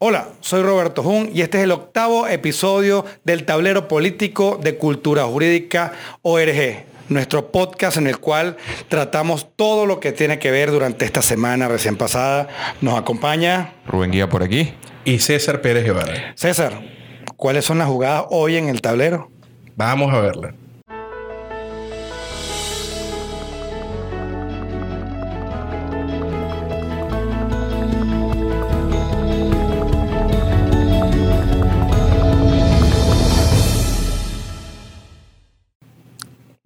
Hola, soy Roberto Jun y este es el octavo episodio del Tablero Político de Cultura Jurídica ORG, nuestro podcast en el cual tratamos todo lo que tiene que ver durante esta semana recién pasada. Nos acompaña Rubén Guía por aquí. Y César Pérez Guevara. César, ¿cuáles son las jugadas hoy en el tablero? Vamos a verla.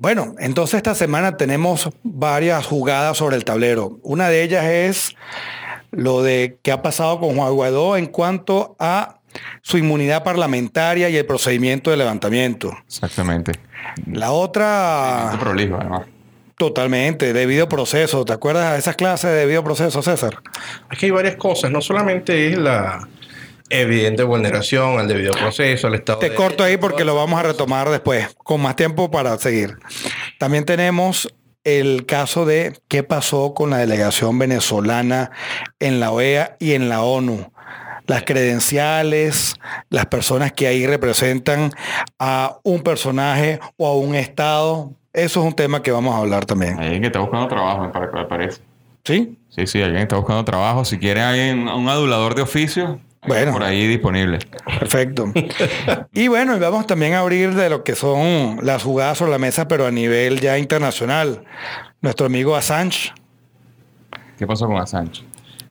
Bueno, entonces esta semana tenemos varias jugadas sobre el tablero. Una de ellas es lo de qué ha pasado con Juan Guaidó en cuanto a su inmunidad parlamentaria y el procedimiento de levantamiento. Exactamente. La otra... prolijo, además. Totalmente, debido proceso. ¿Te acuerdas de esas clases de debido proceso, César? Aquí hay varias cosas. No solamente es la evidente vulneración al debido proceso, al Estado Te corto ahí porque lo vamos a retomar después, con más tiempo para seguir. También tenemos el caso de qué pasó con la delegación venezolana en la OEA y en la ONU. Las credenciales, las personas que ahí representan a un personaje o a un Estado. Eso es un tema que vamos a hablar también. Hay alguien que está buscando trabajo, me parece. ¿Sí? Sí, sí, alguien está buscando trabajo. Si quiere alguien, un adulador de oficio, bueno, por ahí disponible. Perfecto. y bueno, vamos también a abrir de lo que son las jugadas sobre la mesa, pero a nivel ya internacional. Nuestro amigo Assange. ¿Qué pasó con Assange?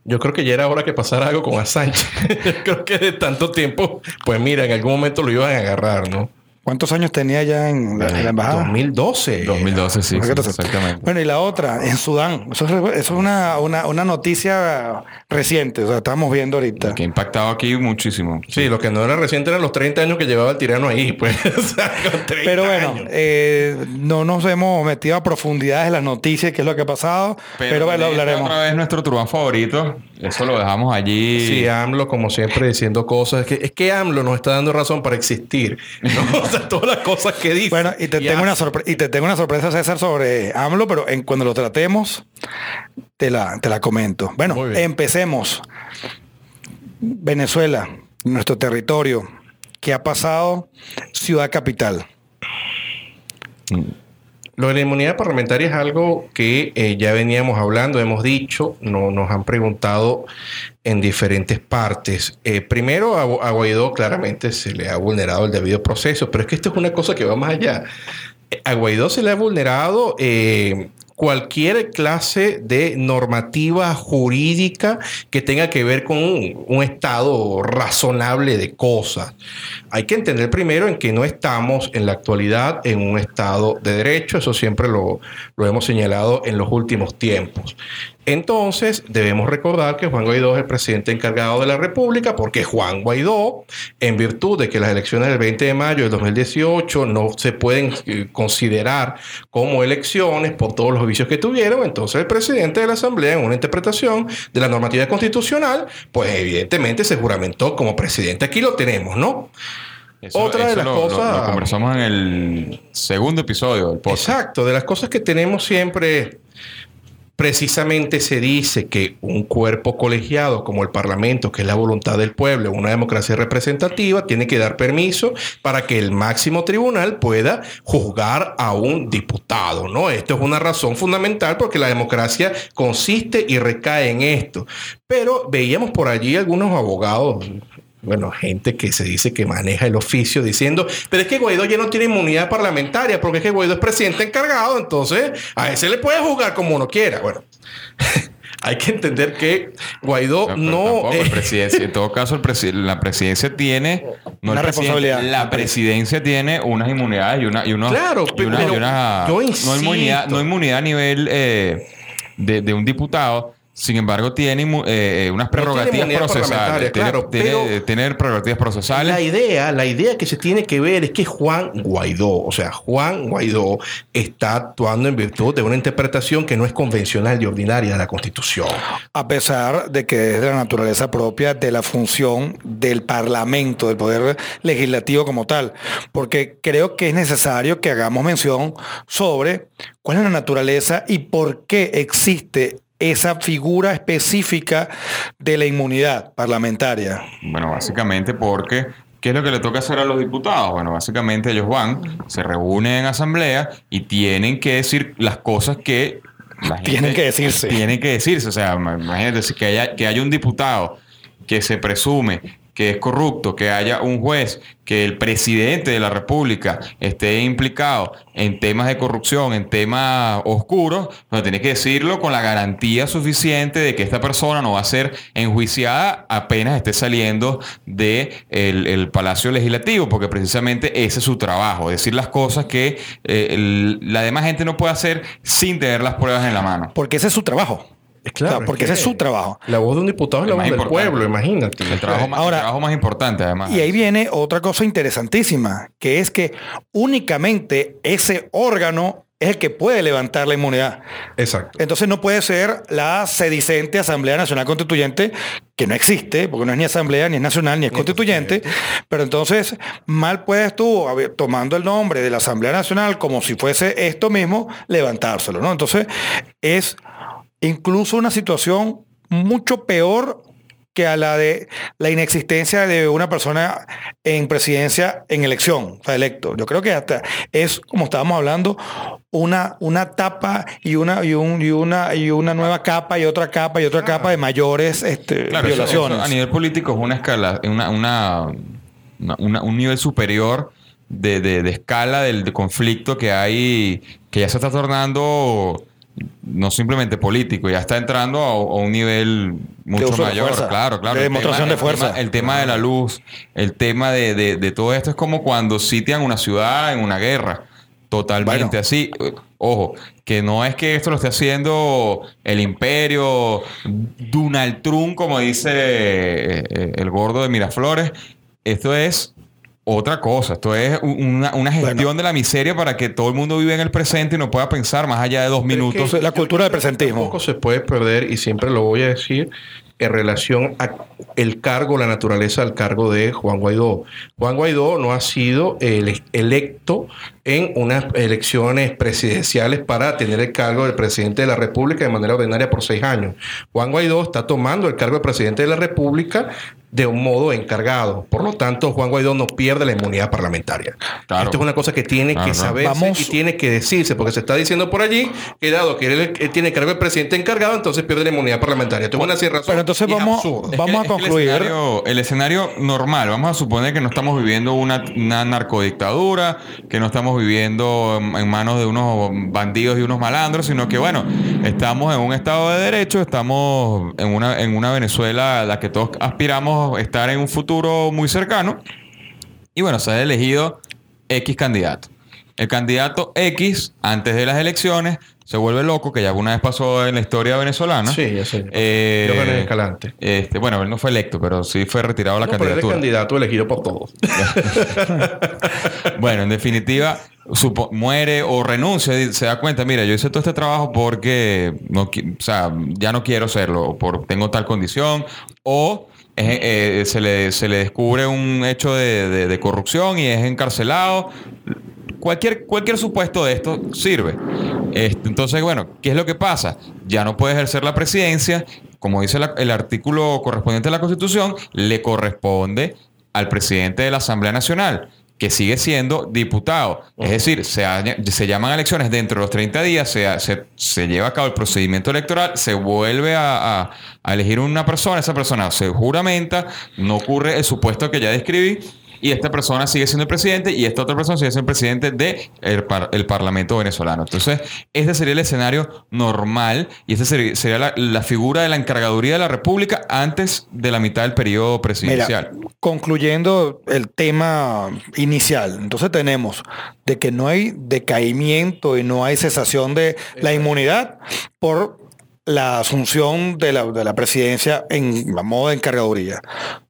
Yo creo que ya era hora que pasara algo con Assange. creo que de tanto tiempo, pues mira, en algún momento lo iban a agarrar, ¿no? ¿Cuántos años tenía ya en la, embajada? 2012. 2012, sí, exactamente. Bueno, y la otra, en Sudán. Eso, es una, una, noticia reciente, o sea, estamos viendo ahorita. Que ha impactado aquí muchísimo. Sí, lo que no era reciente eran los 30 años que llevaba el tirano ahí, pues. Pero bueno, eh, no nos hemos metido a profundidades en las noticias, qué es lo que ha pasado, pero, bueno, hablaremos. Otra vez nuestro turbán favorito, eso lo dejamos allí. Sí, AMLO, como siempre, diciendo cosas. Es que, es que AMLO nos está dando razón para existir. ¿no? todas las cosas que dice. Bueno, y te, tengo una, y te tengo una sorpresa, César, sobre AMLO, pero en, cuando lo tratemos, te la, te la comento. Bueno, empecemos. Venezuela, nuestro territorio. ¿Qué ha pasado? Ciudad capital. Mm. Lo de la inmunidad parlamentaria es algo que eh, ya veníamos hablando, hemos dicho, no, nos han preguntado en diferentes partes. Eh, primero, a, Guaidó claramente se le ha vulnerado el debido proceso, pero es que esto es una cosa que va más allá. A Guaidó se le ha vulnerado eh, cualquier clase de normativa jurídica que tenga que ver con un, estado razonable de cosas. Hay que entender primero en que no estamos en la actualidad en un estado de derecho, eso siempre lo, lo hemos señalado en los últimos tiempos. Entonces, debemos recordar que Juan Guaidó es el presidente encargado de la República, porque Juan Guaidó, en virtud de que las elecciones del 20 de mayo del 2018 no se pueden eh, considerar como elecciones por todos los vicios que tuvieron, entonces el presidente de la Asamblea, en una interpretación de la normativa constitucional, pues evidentemente se juramentó como presidente. Aquí lo tenemos, ¿no? Otra de las cosas. Lo, conversamos en el segundo episodio del podcast. Exacto, de las cosas que tenemos siempre precisamente se dice que un cuerpo colegiado como el Parlamento, que es la voluntad del pueblo, una democracia representativa, tiene que dar permiso para que el máximo tribunal pueda juzgar a un diputado, ¿no? Esto es una razón fundamental porque la democracia consiste y recae en esto. Pero veíamos por allí algunos abogados bueno, gente que se dice que maneja el oficio diciendo, pero es que Guaidó ya no tiene inmunidad parlamentaria porque es que Guaidó es presidente encargado, entonces a ese le puede juzgar como uno quiera. Bueno, hay que entender que Guaidó no... en todo caso, la presidencia tiene... una responsabilidad. La presidencia tiene unas inmunidades y una... Y claro, pero, no, inmunidad, no inmunidad a nivel eh, de un diputado sin embargo, tiene eh, eh, unas prerrogativas procesales. Claro, tiene, tener prerrogativas procesales. La idea, la idea que se tiene que ver es que Juan Guaidó, o sea, Juan Guaidó está actuando en virtud de una interpretación que no es convencional y ordinaria de la Constitución. A pesar de que es de la naturaleza propia de la función del Parlamento, del Poder Legislativo como tal. Porque creo que es necesario que hagamos mención sobre cuál es la naturaleza y por qué existe esa figura específica de la inmunidad parlamentaria? Bueno, básicamente porque ¿Qué es lo que le toca hacer a los diputados? Bueno, básicamente ellos van, se reúnen en asamblea y tienen que decir las cosas que tienen que decirse. Tienen que decirse. O sea, imagínate que haya, que haya un diputado que se presume que es corrupto, que haya un juez, que el presidente de la República esté implicado en temas de corrupción, en temas oscuros, no tiene que decirlo con la garantía suficiente de que esta persona no va a ser enjuiciada apenas esté saliendo del de el Palacio Legislativo, porque precisamente ese es su trabajo, decir las cosas que eh, la demás gente no puede hacer sin tener las pruebas en la mano. Porque ese es su trabajo. Claro, porque ese es su trabajo. La voz de un diputado es la voz del pueblo, imagínate. El trabajo, más, Ahora, el trabajo más importante, además. Y ahí viene otra cosa interesantísima, que es que únicamente ese órgano es el que puede levantar la inmunidad. Exacto. Entonces no puede ser la sedicente Asamblea Nacional Constituyente, que no existe, porque no es ni Asamblea, ni es Nacional, ni es Constituyente. Pero entonces, mal puedes tú, tomando el nombre de la Asamblea Nacional como si fuese esto mismo, levantárselo, ¿no? Entonces, es incluso una situación mucho peor que a la de la inexistencia de una persona en presidencia en elección, o sea, electo. Yo creo que hasta es, como estábamos hablando, una, una tapa y una, y, un, y una, y una nueva capa y otra capa y otra capa de mayores este, violaciones. a nivel político es una escala, una, una, un nivel superior de, de, escala del conflicto que hay, que ya se está tornando no simplemente político, ya está entrando a, un nivel mucho mayor. Claro, claro. De demostración de fuerza. El tema, de la luz, el tema de, todo esto es como cuando sitian una ciudad en una guerra. Totalmente así. Ojo, que no es que esto lo esté haciendo el imperio, Donald Trump, como dice eh, eh, el gordo de Miraflores. Esto es otra cosa. Esto es una, gestión de la miseria para que todo el mundo viva en el presente y no pueda pensar más allá de dos minutos. la cultura del presentismo. Poco se puede perder y siempre lo voy a decir en relación a el cargo, la naturaleza del cargo de Juan Guaidó. Juan Guaidó no ha sido electo en unas elecciones presidenciales para tener el cargo del presidente de la República de manera ordinaria por seis años. Juan Guaidó está tomando el cargo de presidente de la República de un modo encargado. Por lo tanto, Juan Guaidó no pierde la inmunidad parlamentaria. Esto es una cosa que tiene que saberse y tiene que decirse, porque se está diciendo por allí que dado que él, tiene cargo de presidente encargado, entonces pierde la inmunidad parlamentaria. Esto es una razón. Pero entonces vamos, vamos a concluir. El escenario, normal, vamos a suponer que no estamos viviendo una, una narcodictadura, que no estamos viviendo en, manos de unos bandidos y unos malandros, sino que bueno, estamos en un estado de derecho, estamos en una, en una Venezuela a la que todos aspiramos estar en un futuro muy cercano. Y bueno, se ha elegido X candidato. El candidato X, antes de las elecciones, se vuelve loco, que ya alguna vez pasó en la historia venezolana. Sí, ya sé. Eh, Yo gané Escalante. Este, bueno, él no fue electo, pero sí fue retirado la candidatura. Pero él candidato elegido por todos. bueno, en definitiva, muere o renuncia, se da cuenta, mira, yo hice todo este trabajo porque no, o sea, ya no quiero hacerlo, o por tengo tal condición, o eh, se, le, se, le, descubre un hecho de, corrupción y es encarcelado. Cualquier, cualquier supuesto de esto sirve. Este, entonces, bueno, ¿qué es lo que pasa? Ya no puede ejercer la presidencia. Como dice el artículo correspondiente a la Constitución, le corresponde al presidente de la Asamblea Nacional que sigue siendo diputado. Es decir, se, se, llaman elecciones dentro de los 30 días, se, se, lleva a cabo el procedimiento electoral, se vuelve a, a, elegir una persona, esa persona se juramenta, no ocurre el supuesto que ya describí y esta persona sigue siendo el presidente y esta otra persona sigue siendo el presidente del de el Parlamento venezolano. Entonces, este sería el escenario normal y esta sería, la, figura de la encargaduría de la República antes de la mitad del periodo presidencial. concluyendo el tema inicial, entonces tenemos de que no hay decaimiento y no hay cesación de la inmunidad por la asunción de la, de la presidencia en la modo de encargaduría.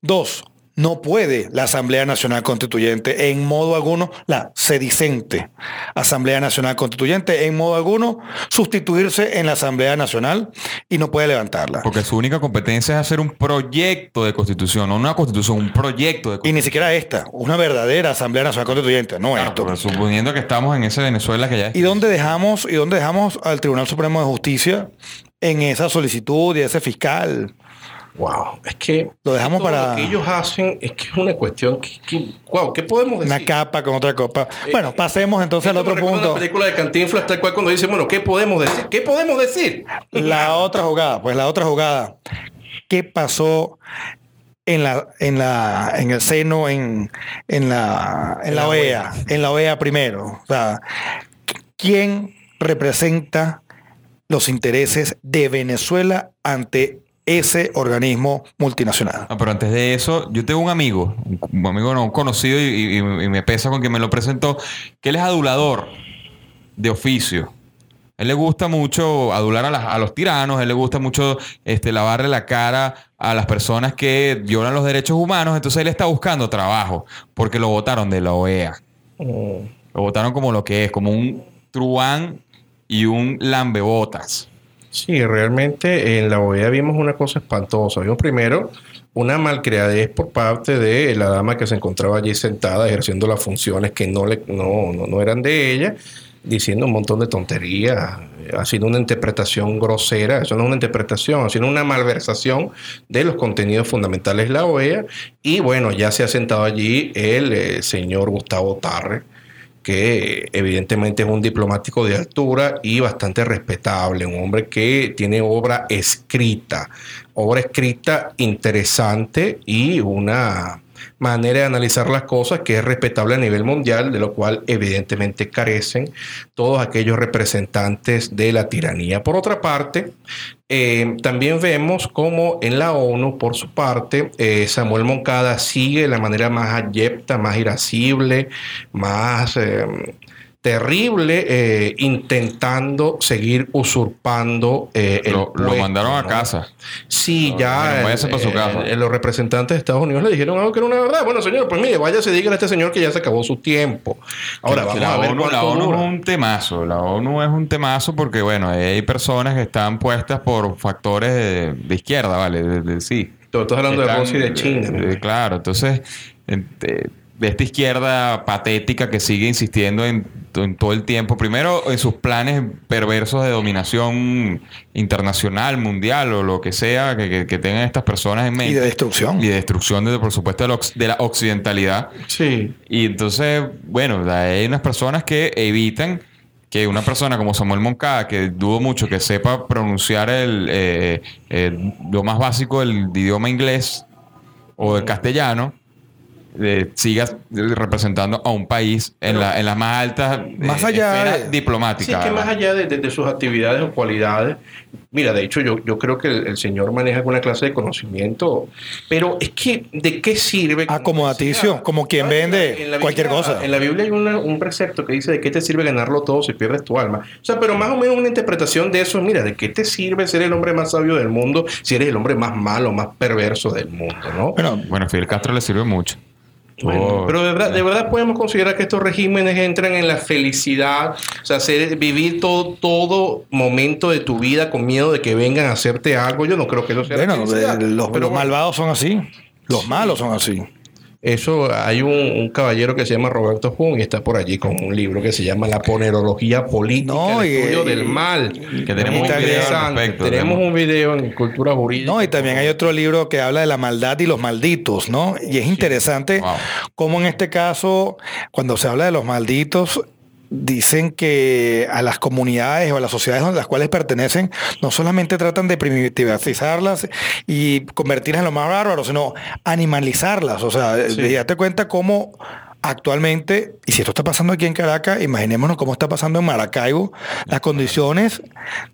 Dos, no puede la Asamblea Nacional Constituyente en modo alguno, la sedicente Asamblea Nacional Constituyente en modo alguno, sustituirse en la Asamblea Nacional y no puede levantarla. Porque su única competencia es hacer un proyecto de constitución, no una constitución, un proyecto de constitución. Y ni siquiera esta, una verdadera Asamblea Nacional Constituyente, no esto. Suponiendo que estamos en esa Venezuela que ya ¿Y dónde dejamos, y dónde dejamos al Tribunal Supremo de Justicia en esa solicitud y ese fiscal. Wow, es que Lo dejamos para- lo que ellos hacen es que es una cuestión que, que- wow, ¿qué podemos decir? Una capa con otra copa. Bueno, pasemos entonces al otro punto. La película de Cantinflas tal cual cuando dice, bueno, ¿qué podemos decir? ¿Qué podemos decir? La otra jugada, pues la otra jugada. ¿Qué pasó en la, en la, en el seno, en, en la, en la OEA, en la OEA primero? O sea, ¿quién representa los intereses de Venezuela ante ese organismo multinacional? Ah, pero antes de eso, yo tengo un amigo, un amigo no un conocido y, y- y me pesa con quien me lo presentó, que él es adulador de oficio. A él le gusta mucho adular a, las- a los tiranos, a él le gusta mucho este, lavarle la cara a las personas que violan los derechos humanos, entonces él está buscando trabajo porque lo votaron de la OEA. Mm, Lo votaron como lo que es, como un truán y un lambebotas. Sí, realmente en la OEA vimos una cosa espantosa. Vimos primero una malcriadez por parte de la dama que se encontraba allí sentada ejerciendo las funciones que no, le, no, no, no eran de ella, diciendo un montón de tonterías, haciendo una interpretación grosera, eso no es una interpretación, haciendo una malversación de los contenidos fundamentales de la OEA. Y bueno, ya se ha sentado allí el eh, señor Gustavo Tarre que evidentemente es un diplomático de altura y bastante respetable, un hombre que tiene obra escrita, obra escrita interesante y una manera de analizar las cosas que es respetable a nivel mundial, de lo cual evidentemente carecen todos aquellos representantes de la tiranía. Por otra parte, eh, también vemos como en la ONU, por su parte, eh, Samuel Moncada sigue la manera más abyecta, más irascible, más eh, terrible, eh, intentando seguir usurpando eh, el Lo, mandaron a casa. Sí, ya bueno, váyase eh, pa' su casa. eh, los representantes de Estados Unidos le dijeron algo que era una verdad. Bueno, señor, pues mire, váyase, dígale a este señor que ya se acabó su tiempo. Ahora vamos la a ver ONU, la ONU dura. es un temazo. La ONU es un temazo porque, bueno, hay personas que están puestas por factores de, de izquierda, ¿vale? De- de- sí. Tú estás hablando de Rusia y de China. eh, ¿no? eh, claro, entonces, en- de, esta izquierda patética que sigue insistiendo en, en todo el tiempo, primero en sus planes perversos de dominación internacional, mundial o lo que sea que, que- que tengan estas personas en mente. Y de destrucción. Y de destrucción, de, por supuesto, de la, ox- de la occidentalidad. Sí. Y entonces, bueno, hay unas personas que evitan que una persona como Samuel Moncada, que dudo mucho que sepa pronunciar el, eh, eh, lo más básico del idioma inglés o del castellano, eh, siga representando a un país en, la, en las más altas eh, Más allá esferas de- diplomáticas. Sí, que más allá de, de- de sus actividades o cualidades, mira, de hecho yo, yo creo que el, el señor maneja alguna clase de conocimiento, pero es que, ¿de qué sirve? Como Acomodaticio, decía- como quien vende En la cualquier Biblia- cosa. En la Biblia hay una- un precepto que dice, ¿de qué te sirve ganarlo todo si pierdes tu alma? O sea, pero más o menos una interpretación de eso, mira, ¿de qué te sirve ser el hombre más sabio del mundo si eres el hombre más malo, más perverso del mundo, ¿no? Bueno, Bueno, Fidel Castro le sirve mucho. Bueno, Oh, pero de verdad, de verdad podemos considerar que estos regímenes entran en la felicidad, o sea, hacer- vivir todo, todo momento de tu vida con miedo de que vengan a hacerte algo. Yo no creo que eso sea la bueno, felicidad. de- los, Pero los bueno, malvados son así. Los malos son así. Eso hay un, un caballero que se llama Roberto Jun y está por allí con un libro que se llama La ponerología política, No, el y- estudio y- del mal. Que tenemos un video al Interesante. respecto, Tenemos un video en cultura jurídica. No, y también hay otro libro que habla de la maldad y los malditos, ¿no? Y es interesante Wow. cómo en este caso, cuando se habla de los malditos, dicen que a las comunidades o a las sociedades a las cuales pertenecen, no solamente tratan de primitivizarlas y convertirlas en lo más bárbaro, sino animalizarlas. O sea, Sí. date cuenta cómo actualmente, y si esto está pasando aquí en Caracas, imaginémonos cómo está pasando en Maracaibo, las condiciones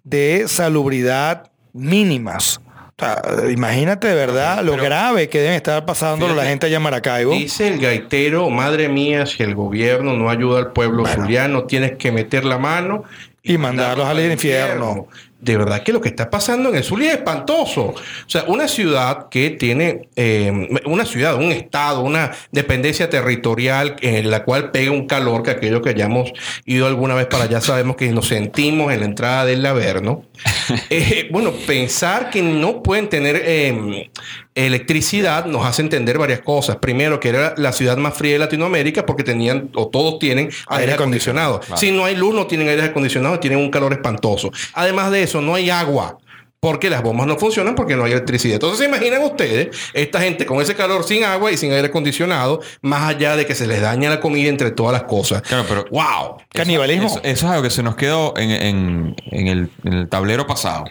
de salubridad mínimas. O sea, imagínate de verdad lo Pero- grave que deben estar pasando la gente allá en Maracaibo. Dice el gaitero, madre mía, si el gobierno no ayuda al pueblo zuliano, tienes que meter la mano Y mandarlos al infierno. De verdad que lo que está pasando en el Zulia es espantoso. O sea, una ciudad que tiene, eh, una ciudad, un estado, una dependencia territorial en la cual pega un calor que aquellos que hayamos ido alguna vez para allá sabemos que nos sentimos en la entrada del Averno. Eh, bueno, pensar que no pueden tener eh, electricidad nos hace entender varias cosas. Primero, que era la ciudad más fría de Latinoamérica porque tenían, o todos tienen aire acondicionado. Si no hay luz, no tienen aire acondicionado, tienen un calor espantoso. Además de eso, no hay agua. porque las bombas no funcionan porque no hay electricidad. Entonces, ¿se imaginan ustedes esta gente con ese calor sin agua y sin aire acondicionado, más allá de que se les daña la comida entre todas las cosas? Claro, pero ¡Wow! Canibalismo. Eso, eso es algo que se nos quedó en, en- en el, en el tablero pasado,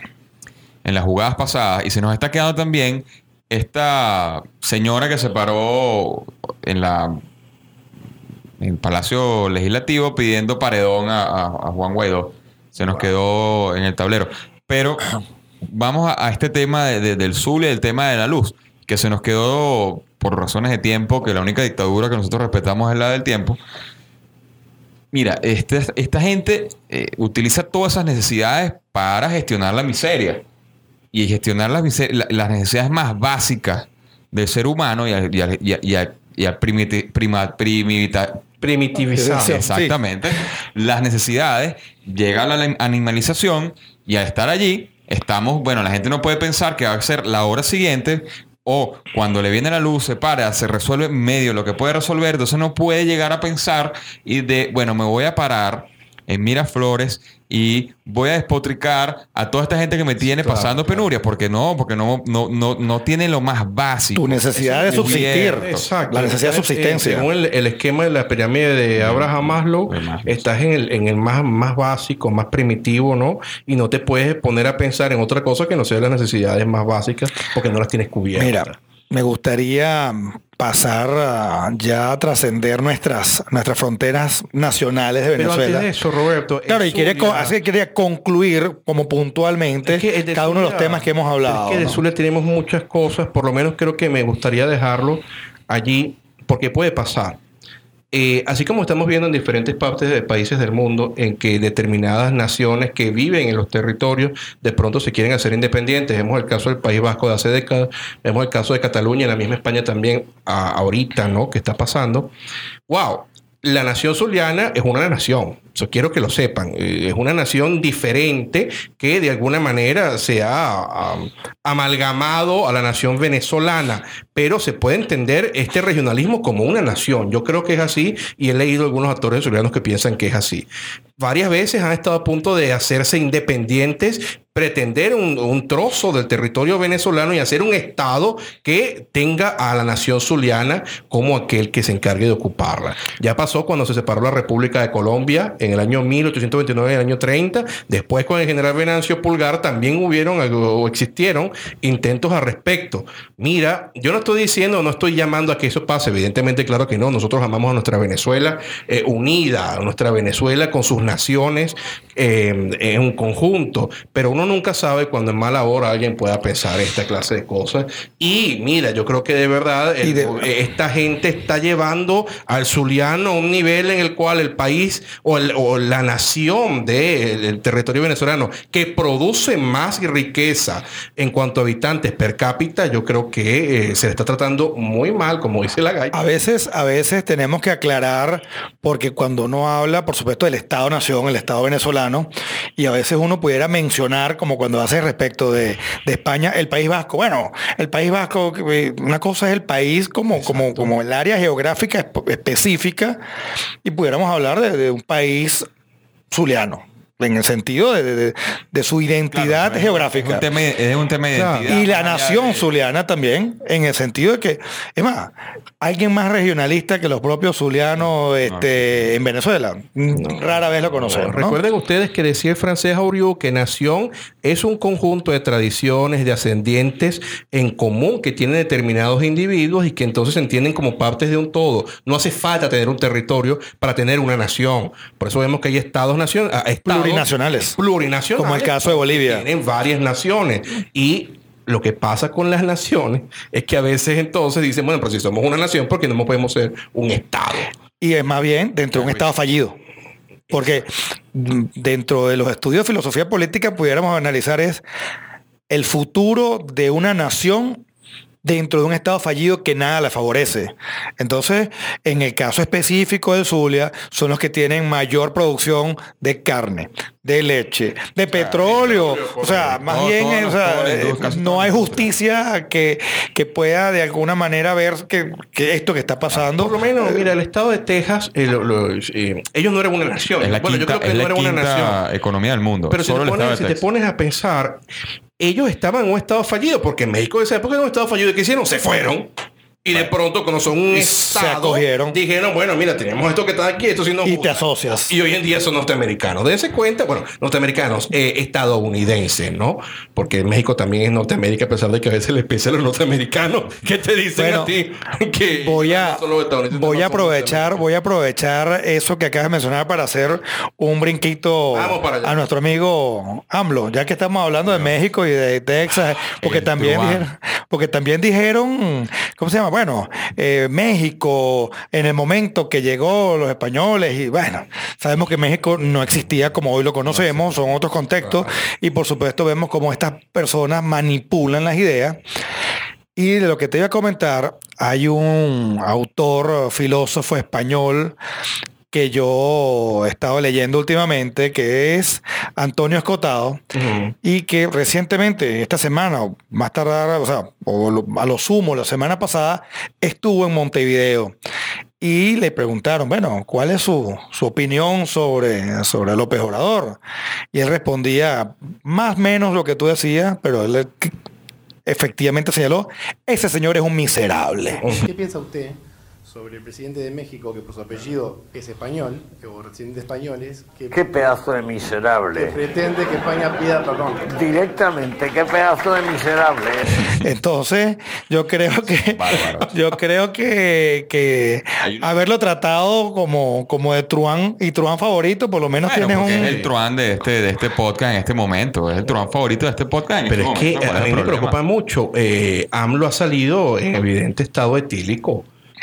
en las jugadas pasadas, y se nos está quedando también esta señora que se paró en la en el Palacio Legislativo pidiendo paredón a, Juan Guaidó. Se nos quedó en el tablero. Pero vamos a, este tema de- de- del el tema de la luz, que se nos quedó por razones de tiempo, que la única dictadura que nosotros respetamos es la del tiempo. Mira, este- esta gente eh, utiliza todas esas necesidades para gestionar la miseria. Y gestionar las, las necesidades más básicas del ser humano y al, y al- y a- y a- y al primiti- prima- primita- Primitivizado. Sí. Exactamente. Las necesidades, llega la animalización y al estar allí, estamos, bueno, la gente no puede pensar que va a ser la hora siguiente o cuando le viene la luz, se para, se resuelve medio lo que puede resolver, entonces no puede llegar a pensar y de, bueno, me voy a parar en Miraflores y voy a despotricar a toda esta gente que me tiene Claro, pasando claro. penurias, porque no, porque no, no, no, no tiene lo más básico. Tu necesidad de subsistir. Exacto. La necesidad de subsistencia. según el, el esquema de la pirámide de Abraham Maslow. estás en el, en el más, más básico, más primitivo, ¿no? Y no te puedes poner a pensar en otra cosa que no sea las necesidades más básicas porque no las tienes cubiertas. Mira, me gustaría pasar a ya a trascender nuestras, nuestras fronteras nacionales de Pero Venezuela. antes de eso, Roberto. Claro, y quería, Zulia- así que quería concluir como puntualmente Es que de cada uno de los temas que hemos hablado. Es que de ¿no? Zulia tenemos muchas cosas, por lo menos creo que me gustaría dejarlo allí, porque puede pasar. Eh, así como estamos viendo en diferentes partes de países del mundo en que determinadas naciones que viven en los territorios de pronto se quieren hacer independientes. Vemos el caso del País Vasco de hace décadas, vemos el caso de Cataluña, en la misma España también a- ahorita, ¿no? Que está pasando. ¡Wow! La nación zuliana es una nación. Eso quiero que lo sepan. Eh, Es una nación diferente que de alguna manera se ha am, amalgamado a la nación venezolana, pero se puede entender este regionalismo como una nación. Yo creo que es así y he leído algunos actores zulianos que piensan que es así. Varias veces han estado a punto de hacerse independientes, pretender un, un trozo del territorio venezolano y hacer un estado que tenga a la nación zuliana como aquel que se encargue de ocuparla. Ya pasó cuando se separó la República de Colombia en el año 1829 y el año 30. Después con el general Venancio Pulgar también hubieron o existieron intentos al respecto. Mira, yo no estoy diciendo, no estoy llamando a que eso pase. Evidentemente, claro que no. Nosotros amamos a nuestra Venezuela eh, unida, a nuestra Venezuela con sus naciones eh, en un conjunto. Pero uno nunca sabe cuando en mala hora alguien pueda pensar esta clase de cosas. Y mira, yo creo que de verdad el- Y de- eh, esta gente está llevando al zuliano a un nivel en el cual el país o, el- o la nación de- del territorio venezolano que produce más riqueza en cuanto a habitantes per cápita, yo creo que eh, se le está tratando muy mal, como dice la galla. A veces, a veces tenemos que aclarar, porque cuando uno habla, por supuesto, del Estado-Nación, el Estado venezolano, y a veces uno pudiera mencionar, como cuando hace respecto de, de España, el País Vasco. Bueno, el País Vasco, eh, una cosa es el país como, como, como el área geográfica esp- específica, y pudiéramos hablar de, de un país zuliano, en el sentido de, de- de su identidad Claro, geográfica. Es un tema, es un tema de Claro. identidad. Y la nación de- zuliana también, en el sentido de que, es más, alguien más regionalista que los propios zulianos este, en Venezuela. Mm, Rara vez lo conocemos. ¿no? Recuerden ustedes que decía el francés Auriu que nación es un conjunto de tradiciones, de ascendientes en común que tienen determinados individuos y que entonces se entienden como partes de un todo. No hace falta tener un territorio para tener una nación. Por eso vemos que hay estados, nación, ah, estados Plurinacionales. plurinacionales. Como el caso de Bolivia. Tienen varias naciones. Y lo que pasa con las naciones es que a veces entonces dicen, bueno, pero si somos una nación, ¿por qué no podemos ser un estado? Y es más bien dentro de un estado fallido. Porque dentro de los estudios de filosofía política pudiéramos analizar es el futuro de una nación dentro de un estado fallido que nada le favorece. Entonces, en el caso específico del Zulia, son los que tienen mayor producción de carne, de leche, de petróleo. O sea, más Todo- bien, eh, o sea, eh, no hay justicia que, que pueda de alguna manera ver que, que esto que está pasando. Por lo menos, mira, el estado de Texas, eh, lo- lo- eh, ellos no eran una nación. Es la bueno, yo quinta, creo que es no la era una nación. economía del mundo. Pero si, te de si pones a pensar, ellos estaban en un estado fallido, porque en México de esa época era un estado fallido. ¿Qué hicieron? Se fueron. Y de pronto, cuando son un Se estado, acogieron. dijeron, bueno, mira, tenemos esto que está aquí, esto sí nos Y gusta. te asocias. Y hoy en día son norteamericanos. Dense cuenta, bueno, norteamericanos, eh, estadounidenses, ¿no? Porque México también es Norteamérica, a pesar de que a veces les pesa a los norteamericanos que te dicen Bueno, a ti que Voy a, no voy no a aprovechar, voy a aprovechar eso que acabas de mencionar para hacer un brinquito a nuestro amigo AMLO, ya que estamos hablando de México y de Texas, porque El también dijeron, porque también dijeron, ¿cómo se llama? Bueno, eh, México en el momento que llegó los españoles y bueno, sabemos que México no existía como hoy lo conocemos, son otros contextos y por supuesto vemos cómo estas personas manipulan las ideas. Y de lo que te iba a comentar, hay un autor, filósofo español que yo he estado leyendo últimamente, que es Antonio Escotado, y que recientemente, esta semana, o más tardar, o sea, o lo- a lo sumo, la semana pasada, estuvo en Montevideo. Y le preguntaron, bueno, ¿cuál es su, su opinión sobre, sobre López Obrador? Y él respondía más o menos lo que tú decías, pero él efectivamente señaló, ese señor es un miserable. ¿Qué piensa usted sobre el presidente de México, que por su apellido es español, o residentes españoles, que, Qué pedazo de que miserable. pretende que España pida perdón? Directamente, qué pedazo de miserable. Entonces, yo creo que Bárbaro. yo creo que, que haberlo tratado como, como de Truán y Truán favorito, por lo menos Bueno, tienes un es el Truán de este, de este podcast en este momento. Es el Truán favorito de este podcast en Pero este es que momento. ¿Cuál a es mí me preocupa mucho. Eh, AMLO ha salido en evidente estado etílico.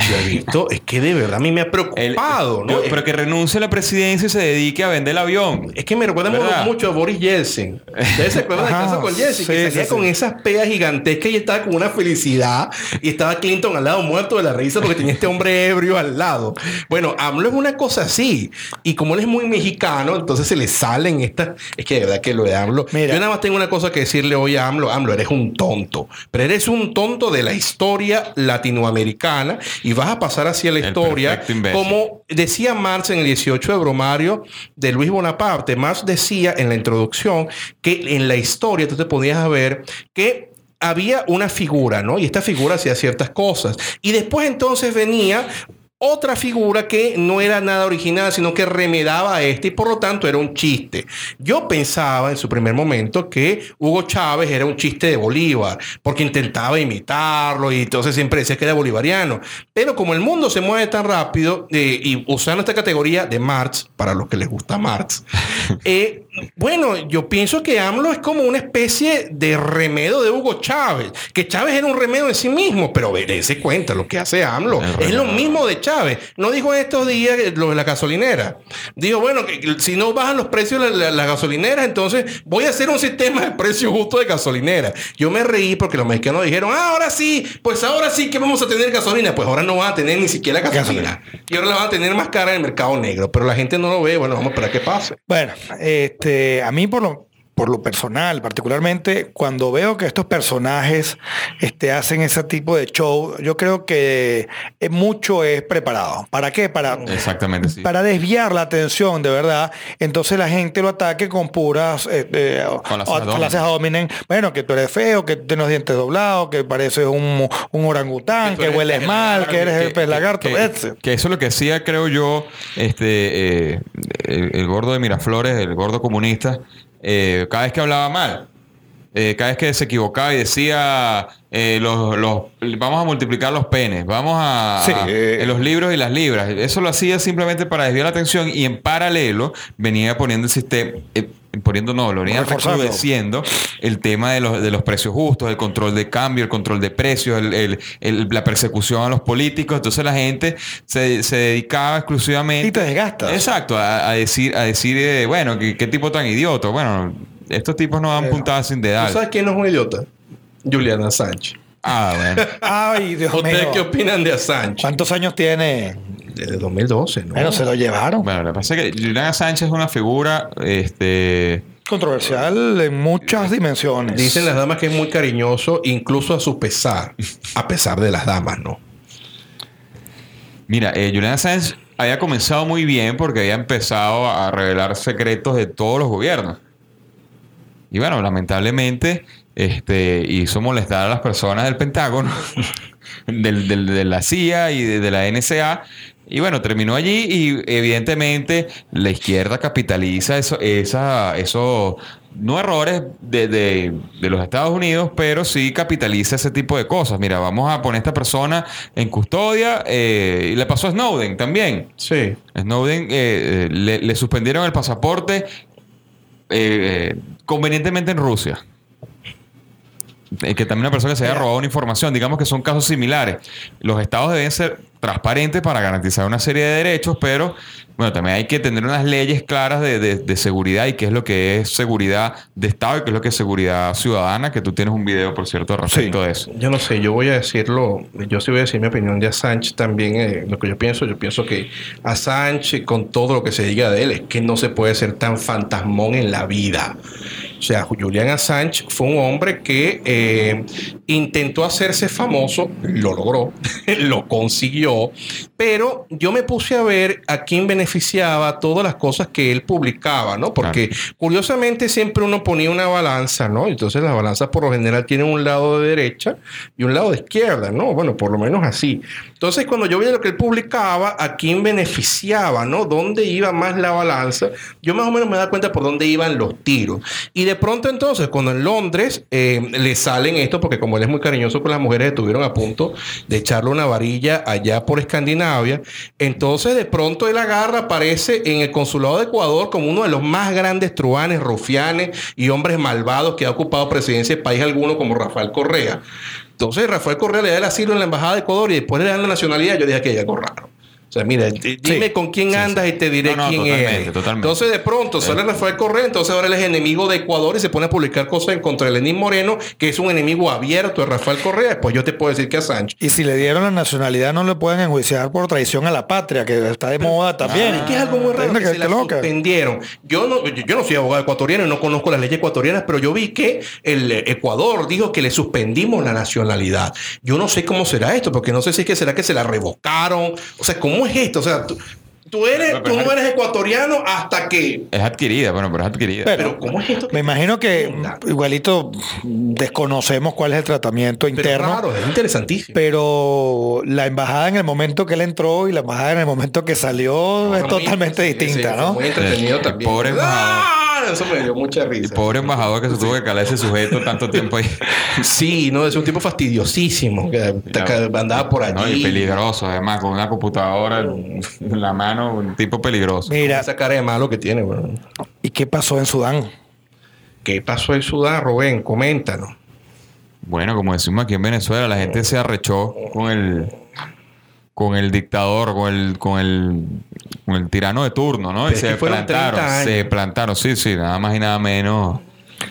Yo he visto, es que de verdad a mí me ha El- preocupado, ¿no? yo- pero que renuncie a la presidencia y se dedique a vender el avión. Es que me recuerda ¿Verdad? mucho a Boris Yeltsin. ¿Ustedes se acuerdan del caso con Yeltsin? que salía sí, con sí. esas peas gigantescas y estaba con una felicidad. Y estaba Clinton al lado muerto de la risa porque tenía este hombre ebrio al lado. Bueno, AMLO es una cosa así. Y como él es muy mexicano, entonces se le salen estas... Es que de verdad que lo de AMLO... Mira. Yo nada más tengo una cosa que decirle hoy a AMLO. AMLO, eres un tonto. Pero eres un tonto de la historia latinoamericana y vas a pasar hacia la El historia como decía Marx en el 18 de Bromario de Luis Bonaparte, Marx decía en la introducción que en la historia tú te podías ver que había una figura, ¿no? Y esta figura hacía ciertas cosas. Y después entonces venía otra figura que no era nada original, sino que remedaba a este y por lo tanto era un chiste. Yo pensaba en su primer momento que Hugo Chávez era un chiste de Bolívar, porque intentaba imitarlo y entonces siempre decía que era bolivariano. Pero como el mundo se mueve tan rápido eh, y usando esta categoría de Marx, para los que les gusta Marx, eh, bueno, yo pienso que AMLO es como una especie de remedio de Hugo Chávez, que Chávez era un remedio en sí mismo, pero verese cuenta lo que hace AMLO. Es lo mismo de Chávez. No dijo estos días lo de la gasolinera. Dijo, bueno, que si no bajan los precios de la, la gasolinera, entonces voy a hacer un sistema de precio justo de gasolinera. Yo me reí porque los mexicanos dijeron, ah, ahora sí, pues ahora sí que vamos a tener gasolina. Pues ahora no van a tener ni siquiera gasolina. Y ahora la van a tener más cara en el mercado negro. Pero la gente no lo ve. Bueno, vamos a esperar que pase. Bueno, este, a mí por lo, por lo personal, particularmente, cuando veo que estos personajes este, hacen ese tipo de show, yo creo que eh, mucho es preparado. ¿Para qué? Para, Exactamente, sí. para desviar la atención, de verdad. Entonces la gente lo ataque con puras eh, o- falacias ad hominem. Bueno, que tú eres feo, que tienes los dientes doblados, que pareces un, un orangután, Que hueles el mal, que eres el pez lagarto. que- ese. que eso es lo que hacía, creo yo, este eh, el, el gordo de Miraflores, el gordo comunista, eh, cada vez que hablaba mal, eh, cada vez que se equivocaba y decía eh, los, los- vamos a multiplicar los penes, vamos a, Sí. a- en los libros y las libras. Eso lo hacía simplemente para desviar la atención y en paralelo venía poniendo el sistema. Poniendo no, lo venía Reforzando. recrudeciendo el tema de los, de los precios justos, el control de cambio, el control de precios, el- el- el- la persecución a los políticos. Entonces la gente se, se dedicaba exclusivamente. Y te desgastas. Exacto, a, a decir, a decir eh, bueno, ¿qué, qué tipo tan idiota. Bueno, estos tipos no dan puntadas sin ¿Tú dedal. sabes quién no es un idiota? Juliana Sánchez. Ah, bueno. Ay, Dios ¿Ustedes mío. qué opinan de Assange? ¿Cuántos años tiene? Desde 2012, ¿no? Bueno, se lo llevaron. Bueno, lo que pasa es que Julián Sánchez es una figura, este, Controversial en muchas dimensiones. Dicen las damas que es muy cariñoso, incluso a su pesar. A pesar de las damas, ¿no? Mira, eh, Julian Assange había comenzado muy bien porque había empezado a revelar secretos de todos los gobiernos. Y bueno, lamentablemente este, hizo molestar a las personas del Pentágono, del- del- de la CIA y de, de la NSA. Y bueno, terminó allí y evidentemente la izquierda capitaliza eso, esa, esos, no errores de, de- de los Estados Unidos, pero sí capitaliza ese tipo de cosas. Mira, vamos a poner a esta persona en custodia eh, y le pasó a Snowden también. Sí. Snowden eh, eh, le, le suspendieron el pasaporte eh, convenientemente en Rusia. Eh, que también una persona que se haya robado una información, digamos que son casos similares. Los estados deben ser transparentes para garantizar una serie de derechos, pero bueno, también hay que tener unas leyes claras de, de- de seguridad y qué es lo que es seguridad de estado y qué es lo que es seguridad ciudadana, que tú tienes un video, por cierto, respecto de eso. Yo no sé, yo voy a decirlo, yo sí voy a decir mi opinión de Assange también, eh, lo que yo pienso, yo pienso que Assange, con todo lo que se diga de él, es que no se puede ser tan fantasmón en la vida. O sea, Julian Assange fue un hombre que eh, intentó hacerse famoso, lo logró, lo consiguió, pero yo me puse a ver a quién beneficiaba todas las cosas que él publicaba, ¿no? Porque curiosamente siempre uno ponía una balanza, ¿no? Entonces las balanzas por lo general tienen un lado de derecha y un lado de izquierda, ¿no? Bueno, por lo menos así. Entonces cuando yo veía lo que él publicaba, a quién beneficiaba, ¿no? ¿Dónde iba más la balanza? Yo más o menos me da cuenta por dónde iban los tiros. Y de pronto entonces, cuando en Londres eh, le salen esto, porque como él es muy cariñoso con las mujeres, estuvieron a punto de echarle una varilla allá por Escandinavia, entonces de pronto él agarra, aparece en el consulado de Ecuador como uno de los más grandes truanes, rufianes y hombres malvados que ha ocupado presidencia de país alguno como Rafael Correa. Entonces Rafael Correa le da el asilo en la embajada de Ecuador y después le dan la nacionalidad. Yo dije que hay algo raro. O sea, mira, dime con quién andas y te diré No, no, quién totalmente, eres. totalmente. Entonces de pronto sale Rafael Correa, entonces ahora él es enemigo de Ecuador y se pone a publicar cosas en contra de Lenín Moreno, que es un enemigo abierto de Rafael Correa. Pues yo te puedo decir que a Sánchez. Y si le dieron la nacionalidad, no le pueden enjuiciar por traición a la patria, que está de moda también. Es que es algo muy raro que que se la loca. suspendieron. Yo no, yo, yo no soy abogado ecuatoriano y no conozco las leyes ecuatorianas, pero yo vi que el eh, Ecuador dijo que le suspendimos la nacionalidad. Yo no sé cómo será esto, porque no sé si es que será que se la revocaron. O sea, ¿cómo es esto? O sea, tú, tú eres, tú no eres ecuatoriano hasta que. Es adquirida, bueno, pero es adquirida. Pero- Pero ¿cómo es esto? Me imagino que igualito desconocemos cuál es el tratamiento Pero interno. raro, es interesantísimo. Pero la embajada en el momento que él entró y la embajada en el momento que salió es totalmente sí, distinta, sí, ¿no? Muy entretenido también. pobre embajador. ¡Ah! Eso me dio mucha El risa. pobre embajador que se tuvo que calar ese sujeto tanto tiempo ahí. Sí, no, es un tipo fastidiosísimo que, que andaba por allí. No, y peligroso, además, con una computadora en la mano, un tipo peligroso. Mira, Esa cara de malo que tiene, bueno. ¿y qué pasó en Sudán? ¿Qué pasó en Sudán, Rubén? Coméntanos. Bueno, como decimos aquí en Venezuela, la gente se arrechó con el con el dictador, con el con el con el tirano de turno, ¿no? Pero Y es se que fueron 30 plantaron, se plantaron, sí, sí, nada más y nada menos.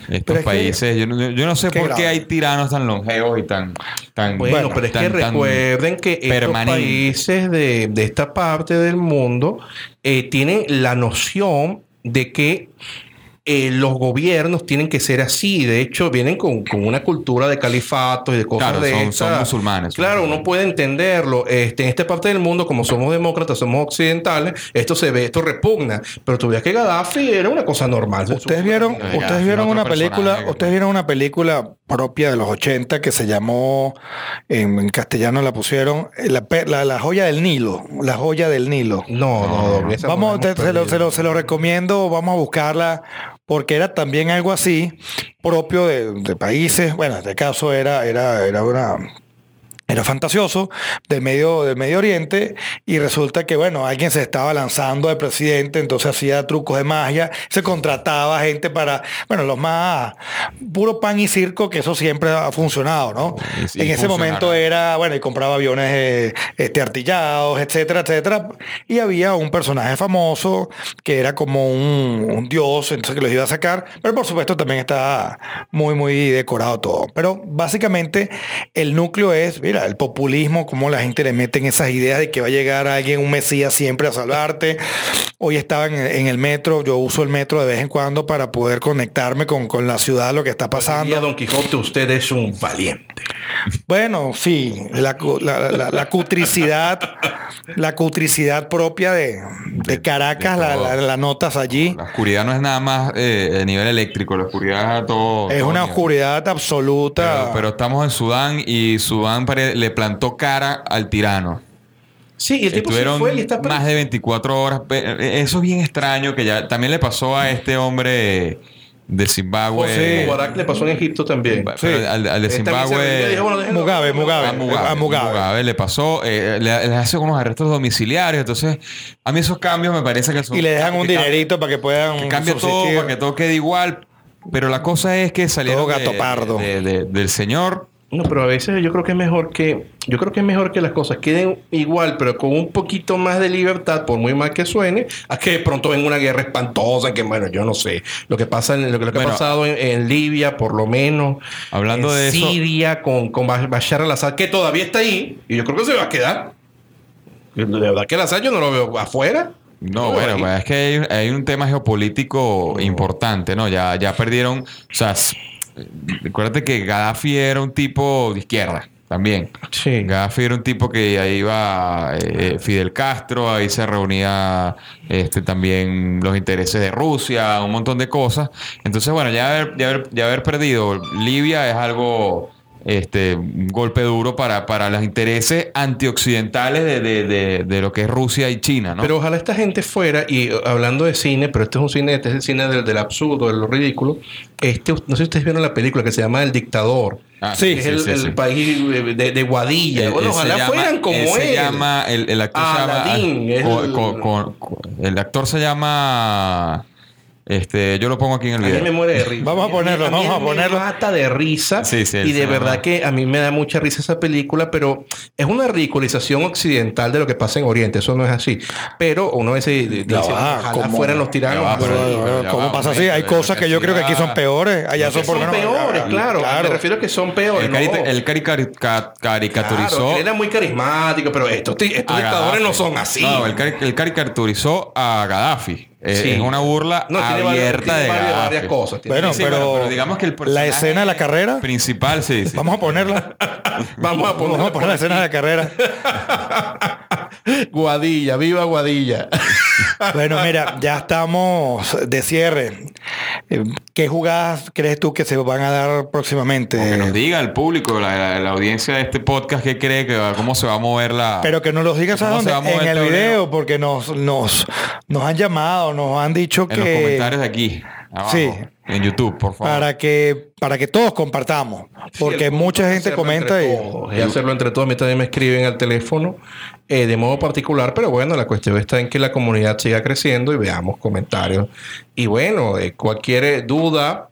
Pero Estos es que- países, yo, no- yo no sé por qué hay tiranos tan longevos y tan tan Bueno, pero es que tan- recuerden que estos permanentes. países de, de esta parte del mundo eh, tienen la noción de que eh, los gobiernos tienen que ser así. De hecho, vienen con, con una cultura de califatos y de cosas Claro, de son- son musulmanes. Claro, uno puede entenderlo. Este, en esta parte del mundo, como somos demócratas, somos occidentales, esto se ve, esto repugna. Pero tú ves que Gaddafi era una cosa normal. Ustedes vieron, ustedes vieron una película, ustedes vieron una película propia de los 80 que se llamó, en, en castellano la pusieron, eh, la, pe- la- la joya del Nilo, la joya del Nilo. No, no, no. Vamos, te- se, lo, se, lo, se lo recomiendo, vamos a buscarla, porque era también algo así, propio de, países, bueno, en este caso era, era, era una... Era fantasioso del medio, del Medio Oriente y resulta que, bueno, alguien se estaba lanzando de presidente, entonces hacía trucos de magia, se contrataba gente para, bueno, los más puro pan y circo, que eso siempre ha funcionado, ¿no? Sí, en ese momento era, bueno, y compraba aviones eh, este, artillados, etcétera, etcétera. Y había un personaje famoso que era como un, un dios, entonces que los iba a sacar. Pero por supuesto también está muy, muy decorado todo. Pero básicamente el núcleo es, mira, mira, el populismo, cómo la gente le mete en esas ideas de que va a llegar alguien, un mesías siempre a salvarte. Hoy estaba en, en el metro, yo uso el metro de vez en cuando para poder conectarme con, con la ciudad, lo que está pasando. Diría Don Quijote, usted es un valiente. Bueno, sí, la, la- la- la cutricidad, la cutricidad propia de, de Caracas, De la, todo. la- la notas allí. La oscuridad no es nada más eh, a nivel eléctrico, la oscuridad es todo. Es todo una nivel. oscuridad absoluta. Pero, pero estamos en Sudán y Sudán pare- le plantó cara al tirano. Sí, y el tipo se fue y está preso. más de 24 horas. Pe- Eso es bien extraño que ya también le pasó a este hombre de Zimbabue. José Mubarak le pasó en Egipto también. Pero Sí. al, al de Zimbabue. dijo, bueno, déjenlo- Mugabe, Mugabe. A Mugabe, A Mugabe. Mugabe le pasó, eh, le, le hace unos arrestos domiciliarios. Entonces, a mí esos cambios me parece que son. Y le dejan un dinerito para que puedan Que cambia todo para que todo quede igual. Pero la cosa es que salieron Todo gato de- pardo. de- de- del señor. No, pero a veces yo creo que es mejor que yo creo que es mejor que las cosas queden igual, pero con un poquito más de libertad, por muy mal que suene, a que de pronto venga una guerra espantosa, que bueno, yo no sé, lo que pasa en lo que, lo que Bueno. ha pasado en, en Libia, por lo menos, Hablando en de eso- Siria con con Ba- Bashar al-Assad, que todavía está ahí y yo creo que se va a quedar. De verdad que al-Assad yo no lo veo afuera. No, bueno, ahí. es que hay, hay un tema geopolítico importante, ¿no? Ya, ya perdieron. O sea, recuérdate que Gaddafi era un tipo de izquierda también. Sí. Gaddafi era un tipo que ahí iba eh, Fidel Castro, ahí se reunía este, también los intereses de Rusia, un montón de cosas. Entonces, bueno, ya haber, ya haber, ya haber perdido Libia es algo, este, un golpe duro para, para los intereses antioccidentales de, de, de, de lo que es Rusia y China, ¿no? Pero ojalá esta gente fuera, y eh, hablando de cine, pero este es un cine, este es el cine del, del absurdo, de lo ridículo. Este, no sé si ustedes vieron la película que se llama El Dictador. Ah, Sí, es el, sí, el país de, de- Guadilla. Él- bueno, ojalá llama- fueran como él. Se llama, el, el actor se llama. El- co- co- co- el actor se llama. Este, yo lo pongo aquí en el A mí me video. muere de risa. Vamos a ponerlo, mí vamos a me ponerlo. mata de risa. Sí, sí, y de verdad que a mí me da mucha risa esa película, pero es una ridiculización occidental de lo que pasa en Oriente. Eso no es así. Pero uno a veces dice, Ya va, ojalá fueran los tiranos. Va, Pero, ¿Cómo va, pasa así? Hay cosas que yo creo que aquí son peores. Allá son por son lo menos- peores, claro. Claro. Me refiero a que son peores. El, ¿no? cari- el caricaturizó. Claro, él era muy carismático, pero estos, ti- estos a dictadores no son así. No, el, cari- el caricaturizó a Gaddafi. Eh, Sí. Es una burla No, tiene varias- abierta tiene de varias- cosas. Tiene- Bueno, sí, pero, digamos que el la escena de la carrera, Principal, sí, sí. vamos a ponerla. Vamos a poner, Vamos a poner la escena de la carrera. Guadilla, viva Guadilla. Bueno, mira, ya estamos de cierre. Eh, ¿Qué jugadas crees tú que se van a dar próximamente? Que nos diga el público, la, la- la audiencia de este podcast, qué cree que cómo se va a mover la. Pero que nos los digas a ¿Cómo se dónde, en el el tablero? video, porque nos, nos, nos han llamado, nos han dicho en los que comentarios de aquí, abajo, Sí. en YouTube, por favor. para que para que todos compartamos, porque mucha gente comenta y todos, y hacerlo entre todos. A mí también me escriben al teléfono eh, de modo particular, pero bueno, la cuestión está en que la comunidad siga creciendo y veamos comentarios. Y bueno, eh, cualquier eh, duda,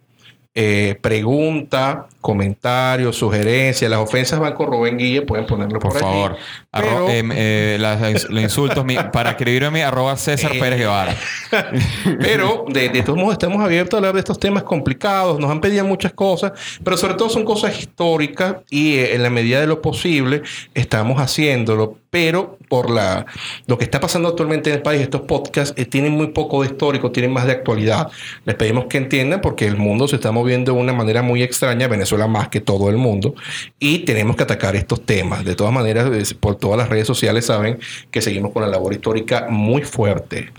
eh, pregunta, comentario, sugerencia, las ofensas van con Rubén Guille, pueden ponerlo por, por favor. Pero- em, eh, las- los insultos mi- para escribirme a mí, arroba César Eh, Pérez Guevara. Pero de, de todos modos estamos abiertos a hablar de estos temas complicados. Nos han pedido muchas cosas, pero sobre todo son cosas históricas y eh, en la medida de lo posible estamos haciéndolo. Pero por la lo que está pasando actualmente en el país, estos podcasts eh, tienen muy poco de histórico, tienen más de actualidad. Les pedimos que entiendan porque el mundo se está moviendo de una manera muy extraña, Venezuela más que todo el mundo, y tenemos que atacar estos temas. De todas maneras, por todas las redes sociales saben que seguimos con la labor histórica muy fuerte.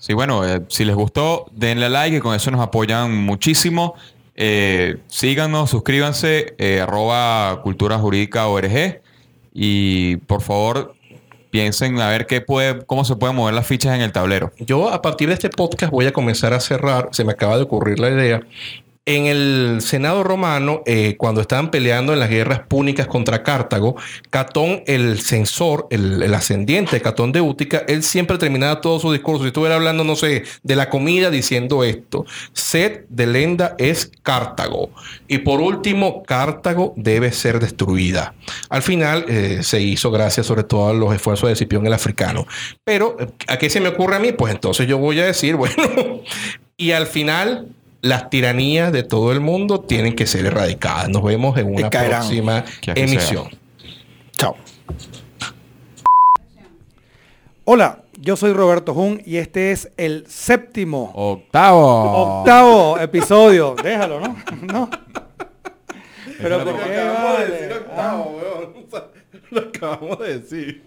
Sí, bueno, eh, si les gustó, denle like y con eso nos apoyan muchísimo. Eh, síganos, suscríbanse, arroba cultura jurídica ORG. Y por favor, piensen a ver qué puede, cómo se pueden mover las fichas en el tablero. Yo a partir de este podcast voy a comenzar a cerrar, se me acaba de ocurrir la idea. En el Senado romano, eh, cuando estaban peleando en las guerras púnicas contra Cartago, Catón, el censor, el, ascendiente Catón de Útica, él siempre terminaba todo su discurso. Si estuviera hablando, no sé, de la comida, diciendo esto: Sed de Lenda es Cartago. Y por último, Cartago debe ser destruida. Al final eh, se hizo gracias sobre todo a los esfuerzos de Escipión el africano. Pero, eh, ¿a qué se me ocurre a mí? Pues entonces yo voy a decir, bueno, y al final las tiranías de todo el mundo tienen que ser erradicadas. Nos vemos en una próxima emisión. Chao. Hola, yo soy Roberto Jun y este es el séptimo, Octavo. octavo episodio. Déjalo, ¿no? ¿No? Pero Déjalo. ¿por qué Acabamos de vale? decir octavo, weón. Lo acabamos de decir.